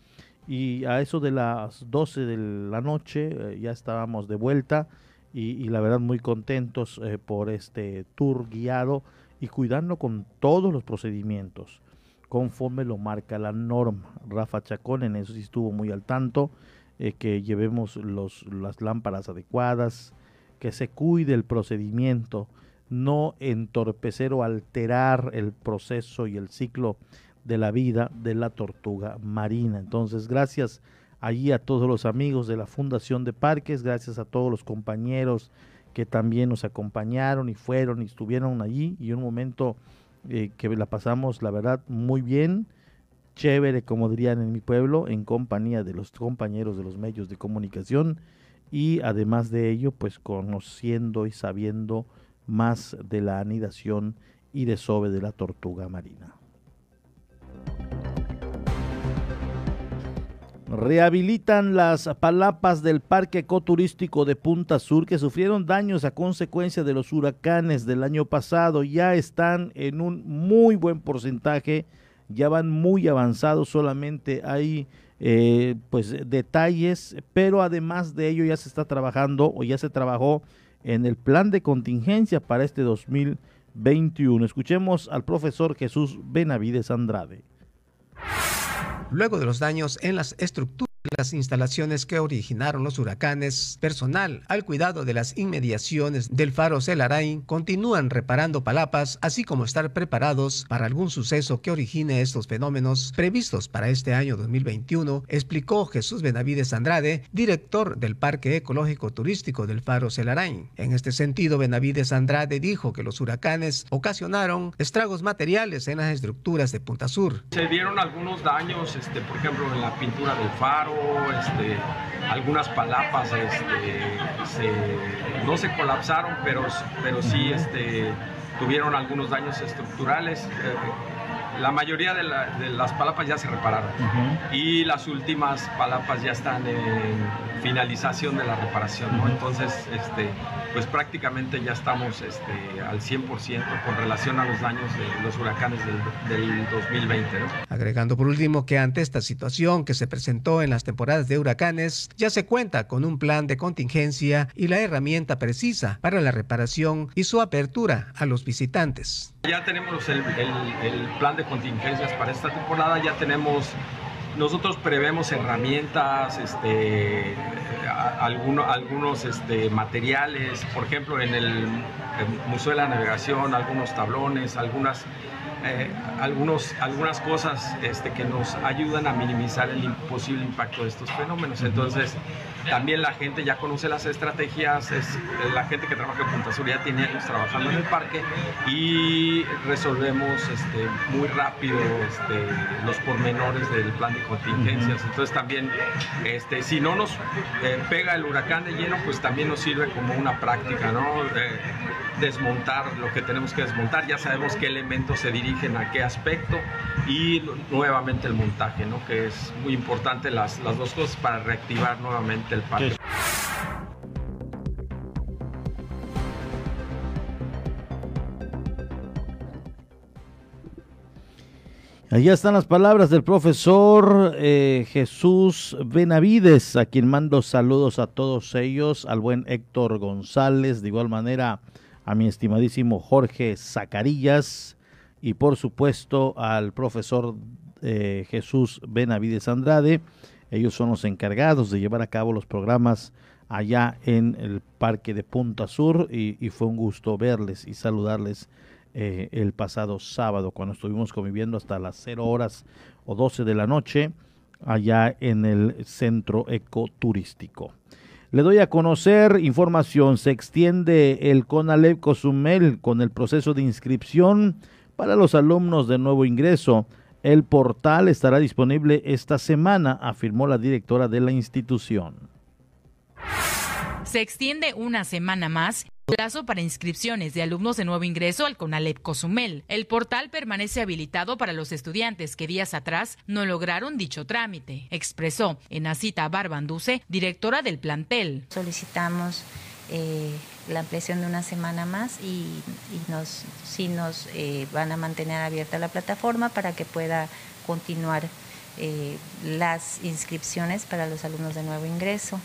y a eso de las 12 de la noche eh, ya estábamos de vuelta y, la verdad muy contentos eh, por este tour guiado y cuidando con todos los procedimientos conforme lo marca la norma. Rafa Chacón en eso sí estuvo muy al tanto eh, que llevemos las lámparas adecuadas, que se cuide el procedimiento, no entorpecer o alterar el proceso y el ciclo de la vida de la tortuga marina. Entonces, gracias allí a todos los amigos de la Fundación de Parques, gracias a todos los compañeros que también nos acompañaron y fueron y estuvieron allí y un momento eh, que la pasamos, la verdad, muy bien chévere, como dirían en mi pueblo, en compañía de los compañeros de los medios de comunicación y además de ello, pues conociendo y sabiendo más de la anidación y desove de la tortuga marina. Rehabilitan las palapas del Parque Ecoturístico de Punta Sur que sufrieron daños a consecuencia de los huracanes del año pasado. Ya están en un muy buen porcentaje, ya van muy avanzados, solamente hay eh, pues detalles, pero además de ello ya se está trabajando o ya se trabajó en el plan de contingencia para este 2021. Escuchemos al profesor Jesús Benavides Andrade. Luego de los daños en las estructuras las instalaciones que originaron los huracanes, personal al cuidado de las inmediaciones del faro Celarain continúan reparando palapas, así como estar preparados para algún suceso que origine estos fenómenos previstos para este año 2021, explicó Jesús Benavides Andrade, director del Parque Ecológico Turístico del faro Celarain. En este sentido, Benavides Andrade dijo que los huracanes ocasionaron estragos materiales en las estructuras de Punta Sur. Se dieron algunos daños, este, por ejemplo, en la pintura del faro, este, algunas palapas este, no se colapsaron, pero, pero sí este, tuvieron algunos daños estructurales. Eh, la mayoría de, las palapas ya se repararon y las últimas palapas ya están en finalización de la reparación, Entonces, este, pues prácticamente ya estamos este, al 100% con relación a los daños de los huracanes del, 2020. Agregando por último que ante esta situación que se presentó en las temporadas de huracanes, ya se cuenta con un plan de contingencia y la herramienta precisa para la reparación y su apertura a los visitantes. Ya tenemos el, el plan de contingencias para esta temporada, ya tenemos nosotros prevemos herramientas, este, algunos este, materiales, por ejemplo en el Museo de la Navegación, algunos tablones, algunas eh, algunos, algunas cosas este, que nos ayudan a minimizar el posible impacto de estos fenómenos. Entonces, también la gente ya conoce las estrategias, es, la gente que trabaja en Punta Sur ya tiene años trabajando en el parque y resolvemos este, muy rápido este, los pormenores del plan de contingencias. Entonces, también, este, si no nos eh, pega el huracán de lleno, pues también nos sirve como una práctica, ¿no? desmontar lo que tenemos que desmontar, ya sabemos qué elementos se dirigen a qué aspecto y nuevamente el montaje, ¿no? que es muy importante las, las dos cosas para reactivar nuevamente el parque. Allá están las palabras del profesor eh, Jesús Benavides, a quien mando saludos a todos ellos, al buen Héctor González, de igual manera a mi estimadísimo Jorge Zacarías y por supuesto al profesor eh, Jesús Benavides Andrade. Ellos son los encargados de llevar a cabo los programas allá en el Parque de Punta Sur y, fue un gusto verles y saludarles eh, el pasado sábado cuando estuvimos conviviendo hasta las 0 horas o 12 de la noche allá en el centro ecoturístico. Le doy a conocer información. Se extiende el CONALEP COSUMEL con el proceso de inscripción para los alumnos de nuevo ingreso. El portal estará disponible esta semana, afirmó la directora de la institución. Se extiende una semana más Plazo para inscripciones de alumnos de nuevo ingreso al CONALEP Cozumel. El portal permanece habilitado para los estudiantes que días atrás no lograron dicho trámite, expresó Enacita Barbanduce, directora del plantel. Solicitamos eh, la ampliación de una semana más y, nos, sí nos eh, van a mantener abierta la plataforma para que pueda continuar eh, las inscripciones para los alumnos de nuevo ingreso.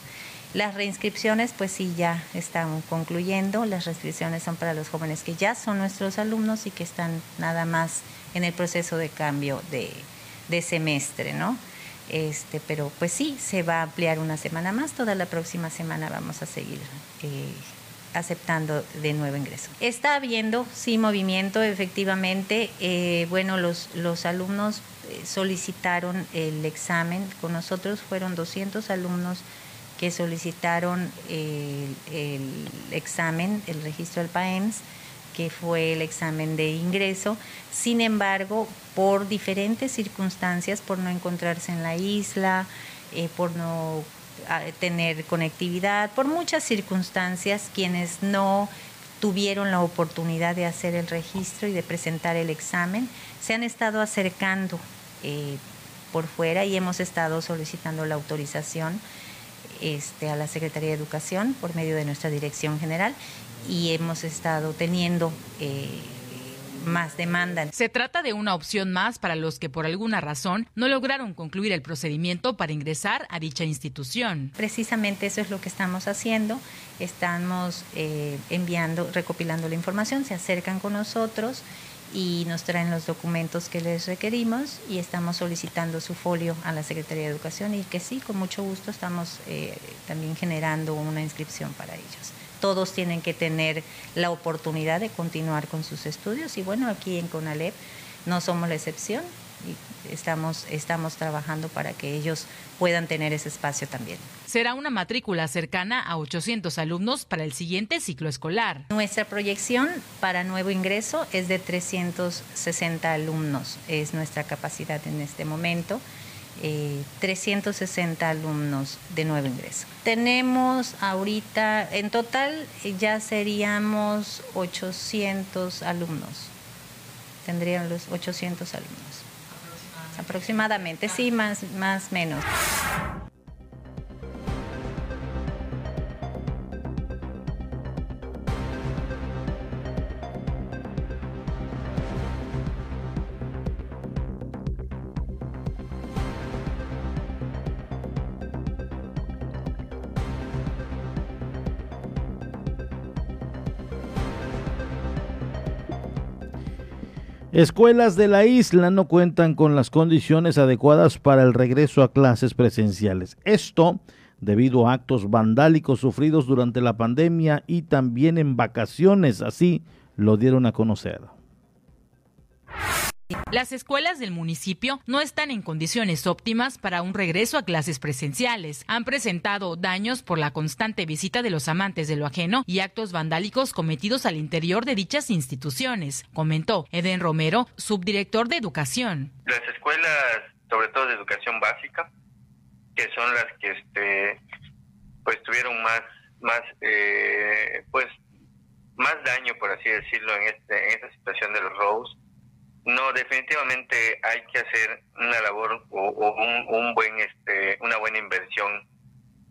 Las reinscripciones, pues sí, ya están concluyendo. Las restricciones son para los jóvenes que ya son nuestros alumnos y que están nada más en el proceso de cambio de, semestre, ¿no? Este, pero pues sí, se va a ampliar una semana más. Toda la próxima semana vamos a seguir eh, aceptando de nuevo ingreso. Está habiendo, sí, movimiento, efectivamente. Eh, bueno, los, los alumnos eh, solicitaron el examen. Con nosotros fueron 200 alumnos que solicitaron el, examen, el registro del PAEMS, que fue el examen de ingreso. Sin embargo, por diferentes circunstancias, por no encontrarse en la isla, eh, por no ah, tener conectividad, por muchas circunstancias, quienes no tuvieron la oportunidad de hacer el registro y de presentar el examen, se han estado acercando eh, por fuera y hemos estado solicitando la autorización este, a la Secretaría de Educación por medio de nuestra Dirección General y hemos estado teniendo eh, más demanda. Se trata de una opción más para los que por alguna razón no lograron concluir el procedimiento para ingresar a dicha institución. Precisamente eso es lo que estamos haciendo. Estamos eh, enviando, recopilando la información, se acercan con nosotros y nos traen los documentos que les requerimos y estamos solicitando su folio a la Secretaría de Educación y que sí, con mucho gusto estamos eh, también generando una inscripción para ellos. Todos tienen que tener la oportunidad de continuar con sus estudios y bueno, aquí en CONALEP no somos la excepción y estamos, estamos trabajando para que ellos puedan tener ese espacio también. Será una matrícula cercana a 800 alumnos para el siguiente ciclo escolar. Nuestra proyección para nuevo ingreso es de 360 alumnos, es nuestra capacidad en este momento. 360 eh, alumnos de nuevo ingreso. Tenemos ahorita, en total ya seríamos 800 alumnos. Tendrían los 800 alumnos. Aproximadamente, sí, más, más menos. Escuelas de la isla no cuentan con las condiciones adecuadas para el regreso a clases presenciales. Esto debido a actos vandálicos sufridos durante la pandemia y también en vacaciones, así lo dieron a conocer. Las escuelas del municipio no están en condiciones óptimas para un regreso a clases presenciales. Han presentado daños por la constante visita de los amantes de lo ajeno y actos vandálicos cometidos al interior de dichas instituciones, comentó Eden Romero, subdirector de Educación. Las escuelas, sobre todo de educación básica, que son las que este pues tuvieron más más eh, pues más daño por así decirlo en este en esta situación de los robos no, definitivamente hay que hacer una labor o, un, buen, este, una buena inversión,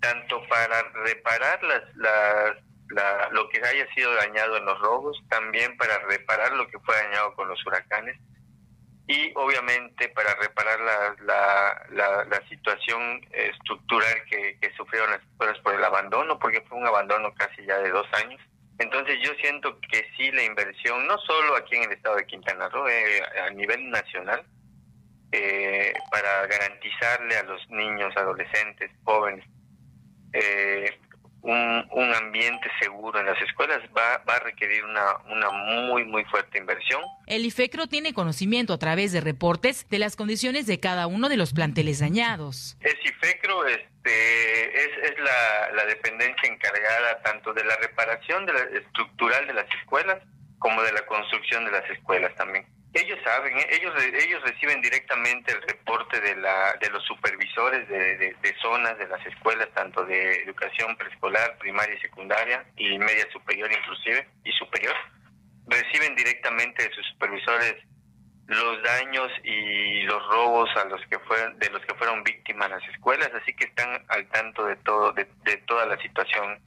tanto para reparar las, las, lo que haya sido dañado en los robos, también para reparar lo que fue dañado con los huracanes y obviamente para reparar la, la, la, situación estructural que, que sufrieron las escuelas por el abandono, porque fue un abandono casi ya de dos años entonces yo siento que sí la inversión, no solo aquí en el estado de Quintana Roo, eh, a nivel nacional, eh, para garantizarle a los niños, adolescentes, jóvenes, eh, un, ambiente seguro en las escuelas va, va a requerir una, una muy, muy fuerte inversión. El IFECRO tiene conocimiento a través de reportes de las condiciones de cada uno de los planteles dañados. El IFECRO este, es, es la, la dependencia encargada tanto de la reparación de la, estructural de las escuelas como de la construcción de las escuelas también. Ellos saben, ¿eh? ellos ellos reciben directamente el reporte de la de los supervisores de, de, zonas de las escuelas, tanto de educación preescolar, primaria y secundaria y media superior inclusive y superior. Reciben directamente de sus supervisores los daños y los robos a los que fueron de los que fueron víctimas las escuelas, así que están al tanto de todo de, toda la situación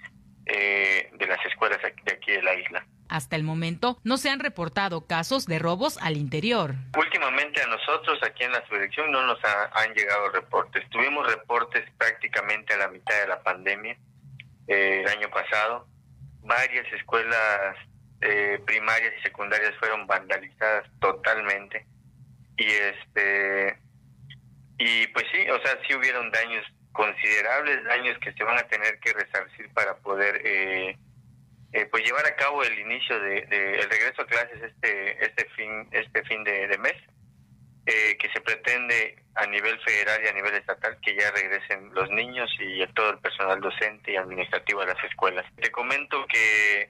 eh, de las escuelas de aquí de la isla. Hasta el momento no se han reportado casos de robos al interior. Últimamente a nosotros aquí en la subdirección no nos han llegado reportes. Tuvimos reportes prácticamente a la mitad de la pandemia eh, el año pasado. Varias escuelas eh, primarias y secundarias fueron vandalizadas totalmente y este y pues sí, o sea, sí hubieron daños considerables, daños que se van a tener que resarcir para poder eh, eh, pues llevar a cabo el inicio de, el regreso a clases este este fin este fin de, mes eh, que se pretende a nivel federal y a nivel estatal que ya regresen los niños y todo el personal docente y administrativo a las escuelas. Te comento que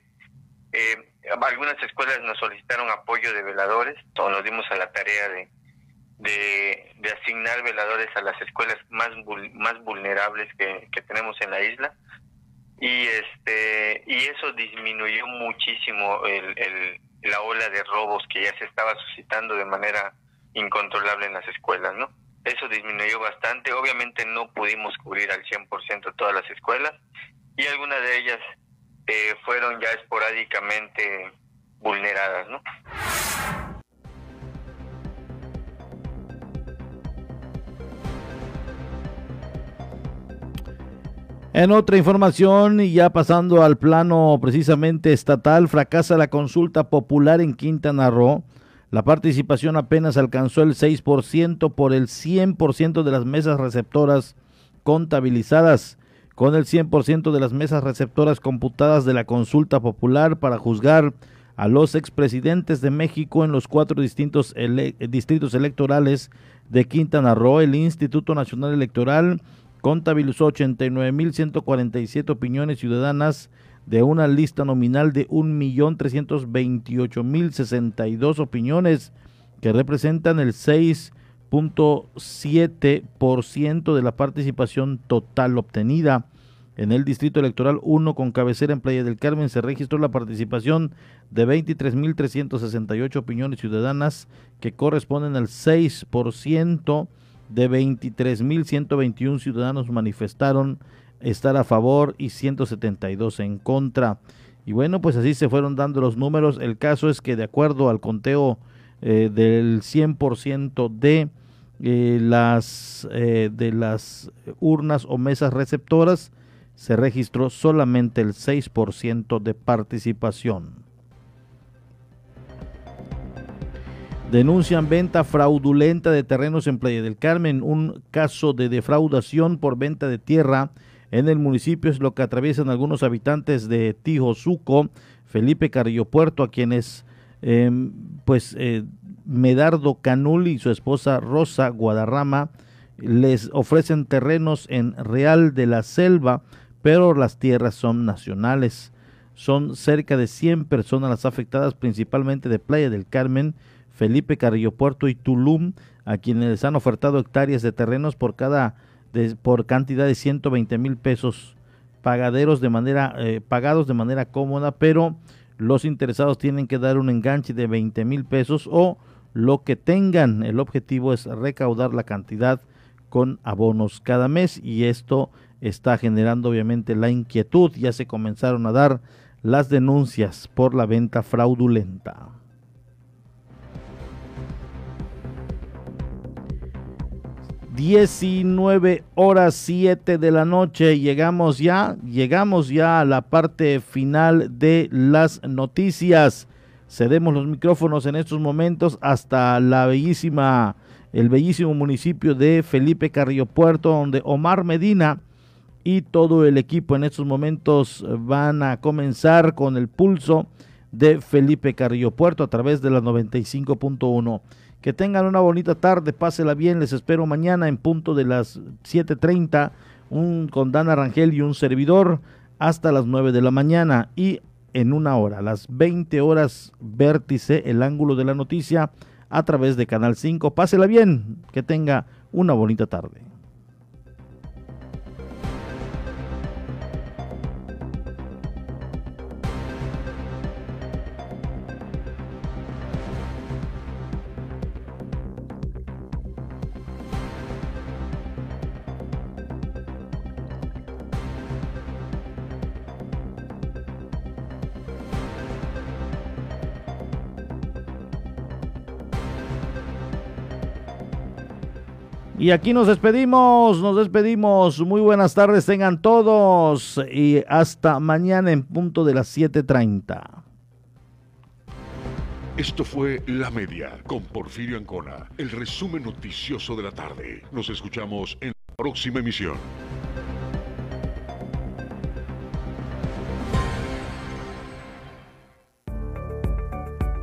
Eh, algunas escuelas nos solicitaron apoyo de veladores, o nos dimos a la tarea de, de, asignar veladores a las escuelas más más vulnerables que, que tenemos en la isla y este y eso disminuyó muchísimo el, la ola de robos que ya se estaba suscitando de manera incontrolable en las escuelas, ¿no? Eso disminuyó bastante, obviamente no pudimos cubrir al 100% todas las escuelas y algunas de ellas eh, fueron ya esporádicamente vulneradas, ¿no? En otra información, y ya pasando al plano precisamente estatal, fracasa la consulta popular en Quintana Roo. La participación apenas alcanzó el 6% por el 100% de las mesas receptoras contabilizadas, con el 100% de las mesas receptoras computadas de la consulta popular para juzgar a los expresidentes de México en los cuatro distintos distritos electorales de Quintana Roo. El Instituto Nacional Electoral contabilizó 89.147 opiniones ciudadanas de una lista nominal de 1.328.062 opiniones que representan el 6.7% de la participación total obtenida. En el Distrito Electoral 1 con cabecera en Playa del Carmen se registró la participación de 23.368 opiniones ciudadanas que corresponden al 6% de 23.121 ciudadanos manifestaron estar a favor y 172 en contra. Y bueno, pues así se fueron dando los números. El caso es que de acuerdo al conteo eh, del 100% de eh, las eh, de las urnas o mesas receptoras se registró solamente el 6% de participación. Denuncian venta fraudulenta de terrenos en Playa del Carmen, un caso de defraudación por venta de tierra en el municipio es lo que atraviesan algunos habitantes de Tijosuco, Felipe Carrillo Puerto, a quienes em, pues eh, Medardo Canul y su esposa Rosa Guadarrama les ofrecen terrenos en Real de la Selva, pero las tierras son nacionales. Son cerca de 100 personas las afectadas, principalmente de Playa del Carmen, Felipe Carrillo Puerto y Tulum, a quienes les han ofertado hectáreas de terrenos por cada por cantidad de 120 mil pesos pagaderos de manera eh, pagados de manera cómoda, pero los interesados tienen que dar un enganche de 20 mil pesos o lo que tengan. El objetivo es recaudar la cantidad con abonos cada mes y esto está generando obviamente la inquietud. Ya se comenzaron a dar las denuncias por la venta fraudulenta. 19 horas 7 de la noche. Llegamos ya, llegamos ya a la parte final de las noticias. Cedemos los micrófonos en estos momentos hasta la bellísima, el bellísimo municipio de Felipe Carrillo Puerto, donde Omar Medina y todo el equipo en estos momentos van a comenzar con el pulso de Felipe Carrillo Puerto a través de la 95.1. Que tengan una bonita tarde, pásela bien, les espero mañana en punto de las 7.30, un, con Dana Rangel y un servidor hasta las 9 de la mañana y en una hora, las 20 horas vértice, el ángulo de la noticia a través de Canal 5. Pásela bien, que tenga una bonita tarde. Y aquí nos despedimos, nos despedimos. Muy buenas tardes tengan todos y hasta mañana en punto de las 7.30. Esto fue La Media con Porfirio Ancona, el resumen noticioso de la tarde. Nos escuchamos en la próxima emisión.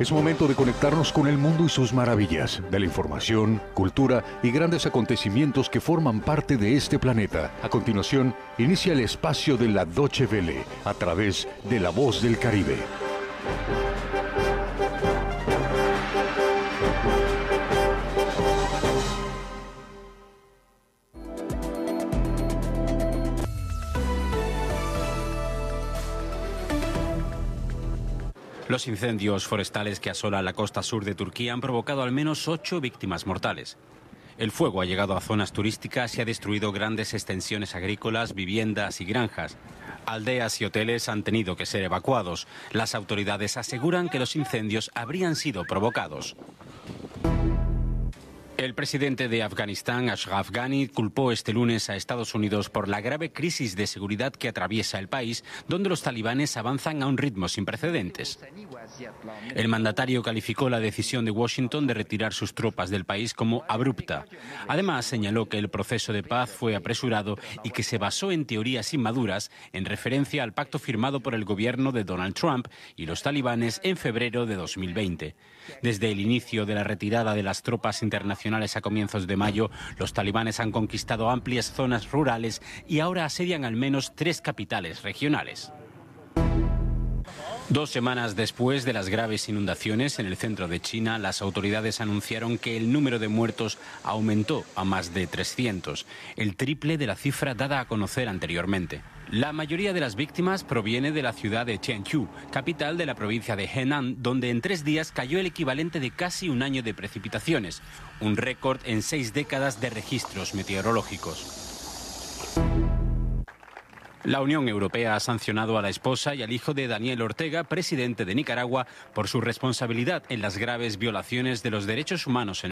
Es momento de conectarnos con el mundo y sus maravillas, de la información, cultura y grandes acontecimientos que forman parte de este planeta. A continuación, inicia el espacio de la Doche Vele a través de La Voz del Caribe. Los incendios forestales que asolan la costa sur de Turquía han provocado al menos ocho víctimas mortales. El fuego ha llegado a zonas turísticas y ha destruido grandes extensiones agrícolas, viviendas y granjas. Aldeas y hoteles han tenido que ser evacuados. Las autoridades aseguran que los incendios habrían sido provocados. El presidente de Afganistán, Ashraf Ghani, culpó este lunes a Estados Unidos por la grave crisis de seguridad que atraviesa el país, donde los talibanes avanzan a un ritmo sin precedentes. El mandatario calificó la decisión de Washington de retirar sus tropas del país como abrupta. Además, señaló que el proceso de paz fue apresurado y que se basó en teorías inmaduras en referencia al pacto firmado por el gobierno de Donald Trump y los talibanes en febrero de 2020. Desde el inicio de la retirada de las tropas a comienzos de mayo, los talibanes han conquistado amplias zonas rurales y ahora asedian al menos tres capitales regionales. Dos semanas después de las graves inundaciones en el centro de China, las autoridades anunciaron que el número de muertos aumentó a más de 300, el triple de la cifra dada a conocer anteriormente. La mayoría de las víctimas proviene de la ciudad de Tianqiu, capital de la provincia de Henan, donde en tres días cayó el equivalente de casi un año de precipitaciones, un récord en seis décadas de registros meteorológicos. La Unión Europea ha sancionado a la esposa y al hijo de Daniel Ortega, presidente de Nicaragua, por su responsabilidad en las graves violaciones de los derechos humanos en